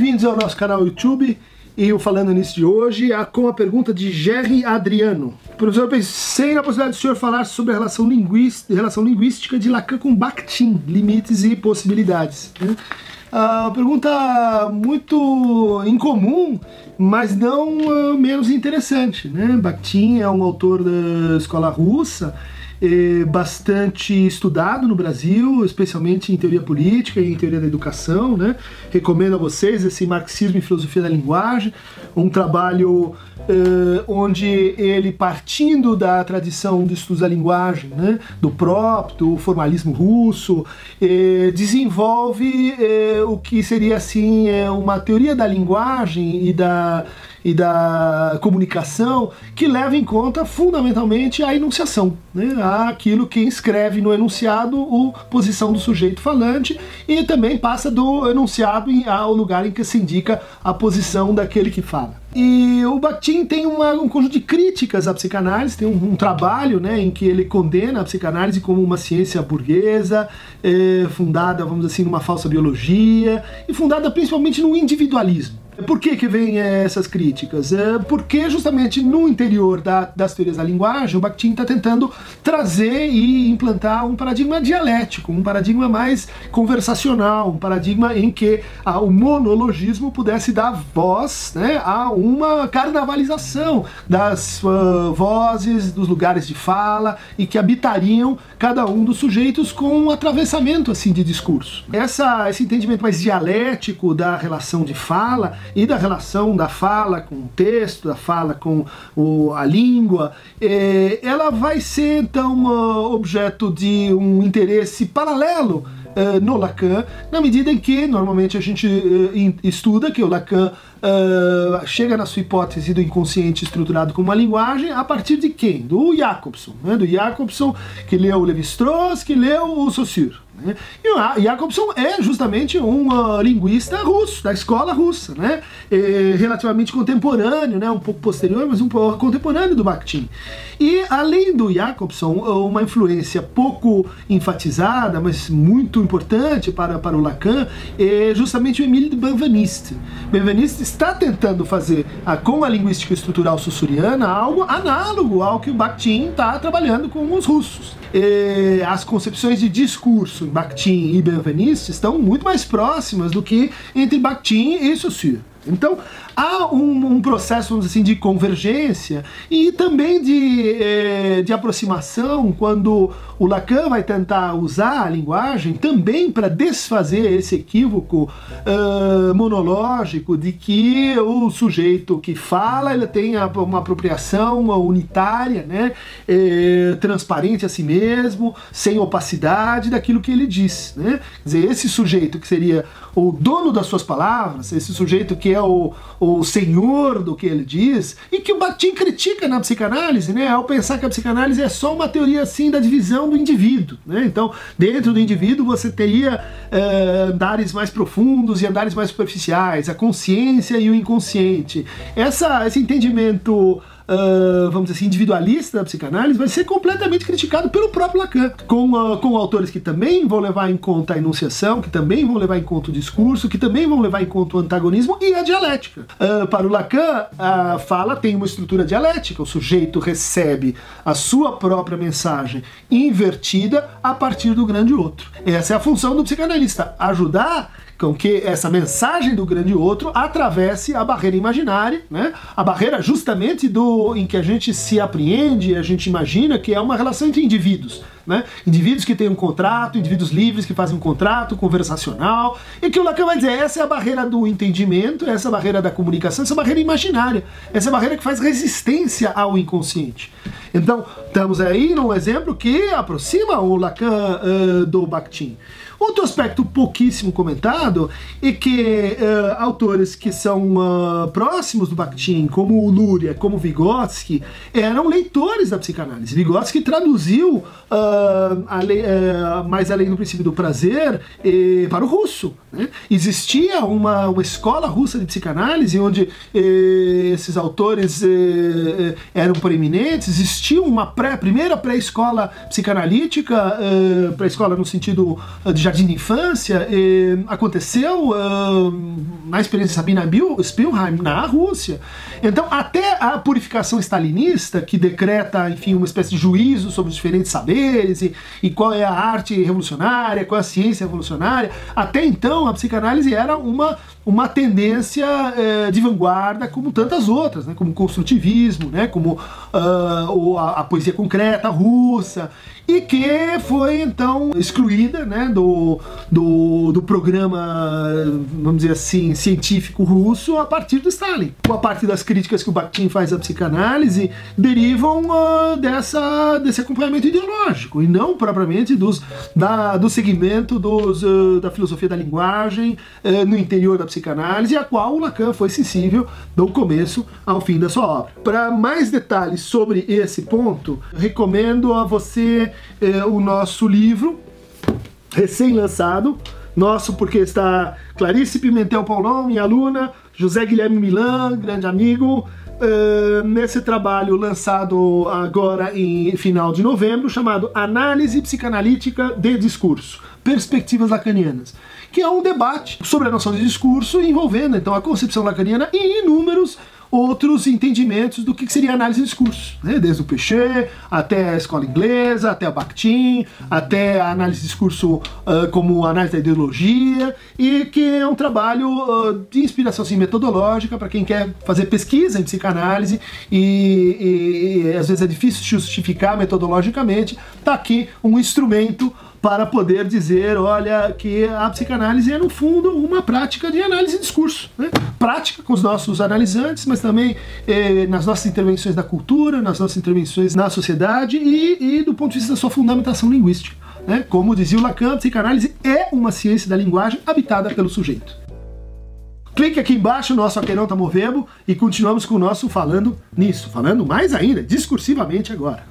bem-vindos ao nosso canal YouTube e o Falando Nisso de hoje com a pergunta de Jerry Adriano. Professor, pensei na possibilidade do senhor falar sobre a relação, relação linguística de Lacan com Bakhtin, limites e possibilidades. Né? Uh, pergunta muito incomum, mas não uh, menos interessante. Né? Bakhtin é um autor da escola russa, é, bastante estudado no Brasil, especialmente em teoria política e em teoria da educação. Né? Recomendo a vocês esse Marxismo e Filosofia da Linguagem, um trabalho Uh, onde ele, partindo da tradição de estudos da linguagem, né, do próprio, do formalismo russo, eh, desenvolve o que seria assim uma teoria da linguagem e da e da comunicação que leva em conta fundamentalmente a enunciação, né? aquilo que escreve no enunciado a posição do sujeito falante e também passa do enunciado ao lugar em que se indica a posição daquele que fala. E o Bakhtin tem uma, um conjunto de críticas à psicanálise, tem um, um, trabalho né, em que ele condena a psicanálise como uma ciência burguesa, é, fundada, vamos dizer assim, numa falsa biologia, e fundada principalmente no individualismo. Por que, que vem é, essas críticas? É porque justamente no interior da, das teorias da linguagem, o Bakhtin está tentando trazer e implantar um paradigma dialético, um paradigma mais conversacional, um paradigma em que o monologismo pudesse dar voz né, a uma carnavalização das uh, vozes, dos lugares de fala e que habitariam cada um dos sujeitos com um atravessamento assim de discurso. Essa, esse entendimento mais dialético da relação de fala e da relação da fala com o texto, da fala com o, a língua, é, ela vai ser então objeto de um interesse paralelo Uh, no Lacan, na medida em que normalmente a gente uh, estuda que o Lacan chega na sua hipótese do inconsciente estruturado como uma linguagem a partir de quem? Do Jacobson, né? do Jacobson que leu Levi-Strauss, que leu o Saussure. Né? E Jacobson é justamente um uh, linguista russo, da escola russa, né? É, relativamente contemporâneo, né? um pouco posterior, mas um pouco contemporâneo do Bakhtin. E além do Jacobson, uma influência pouco enfatizada, mas muito importante para, para o Lacan, é justamente o Emile de Benveniste. Benveniste está tentando fazer a, com a linguística estrutural sussuriana algo análogo ao que o Bakhtin está trabalhando com os russos. É, as concepções de discurso Bakhtin e Benveniste estão muito mais próximas do que entre Bakhtin e Saussure. Então, há um, um, processo assim, de convergência e também de, eh, de aproximação quando o Lacan vai tentar usar a linguagem também para desfazer esse equívoco uh, monológico de que o sujeito que fala ele tem uma apropriação unitária, né, eh, transparente a si mesmo, sem opacidade daquilo que ele diz. Né? Quer dizer, esse sujeito que seria o dono das suas palavras, esse sujeito que é o, o senhor do que ele diz, e que o Bakhtin critica na psicanálise, né, ao pensar que a psicanálise é só uma teoria assim da divisão do indivíduo. Né? Então, dentro do indivíduo você teria uh, andares mais profundos e andares mais superficiais, a consciência e o inconsciente. Essa, esse entendimento uh, vamos dizer assim, individualista da psicanálise vai ser completamente criticado pelo próprio Lacan, com, uh, com autores que também vão levar em conta a enunciação, que também vão levar em conta o discurso, que também vão levar em conta o antagonismo e a dialética. Uh, para o Lacan, a fala tem uma estrutura dialética, o sujeito recebe a sua própria mensagem invertida a partir do grande outro. Essa é a função do psicanalista, ajudar com que essa mensagem do grande outro atravesse a barreira imaginária, né? A barreira justamente do em que a gente se apreende, a gente imagina que é uma relação entre indivíduos, né? Indivíduos que têm um contrato, indivíduos livres que fazem um contrato conversacional, e que o Lacan vai dizer, essa é a barreira do entendimento, essa é a barreira da comunicação, essa é a barreira imaginária, essa é a barreira que faz resistência ao inconsciente. Então, estamos aí num exemplo que aproxima o Lacan uh, do Bakhtin. Outro aspecto pouquíssimo comentado é que uh, autores que são uh, próximos do Bakhtin, como o Luria, como Vygotsky, eram leitores da psicanálise. Vygotsky traduziu uh, uh, além, uh, mais além do princípio do prazer, eh, para o russo. Né? Existia uma, uma escola russa de psicanálise onde eh, esses autores eh, eram proeminentes, existia uma pré, primeira pré-escola psicanalítica, pré-escola no sentido de jardim de infância, aconteceu na experiência de Sabina Spielheim na Rússia. Então, até a purificação stalinista, que decreta, enfim, uma espécie de juízo sobre os diferentes saberes e, e qual é a arte revolucionária, qual é a ciência revolucionária, até então a psicanálise era uma, uma tendência eh, de vanguarda como tantas outras, né, como o construtivismo, né, como uh, a, a poesia concreta russa e que foi então excluída né, do, do, do, programa, vamos dizer assim, científico russo a partir do Stalin. A partir das críticas que o Bakhtin faz à psicanálise derivam uh, dessa, desse acompanhamento ideológico e não propriamente dos, da, do segmento dos, uh, da filosofia da linguagem uh, no interior da psicanálise, a qual o Lacan foi sensível do começo ao fim da sua obra. Para mais detalhes sobre esse ponto, recomendo a você é, o nosso livro, recém-lançado, nosso porque está Clarice Pimentel Paulão, minha aluna, José Guilherme Milan, grande amigo, uh, nesse trabalho lançado agora em final de novembro, chamado Análise Psicanalítica de Discurso, Perspectivas Lacanianas, que é um debate sobre a noção de discurso envolvendo então a concepção lacaniana e inúmeros outros entendimentos do que seria análise de discurso, né? desde o Pechet até a escola inglesa, até o Bakhtin, até a análise de discurso uh, como análise da ideologia, e que é um trabalho uh, de inspiração assim, metodológica para quem quer fazer pesquisa em psicanálise e, e, e às vezes é difícil justificar metodologicamente, está aqui um instrumento para poder dizer, olha, que a psicanálise é no fundo uma prática de análise de discurso, né? Prática com os nossos analisantes, mas também eh, nas nossas intervenções da cultura, nas nossas intervenções na sociedade e, e do ponto de vista da sua fundamentação linguística. Né? Como dizia o Lacan, a psicanálise é uma ciência da linguagem habitada pelo sujeito. Clique aqui embaixo no nosso Aqueronta Movebo e continuamos com o nosso Falando Nisso, falando mais ainda, discursivamente agora.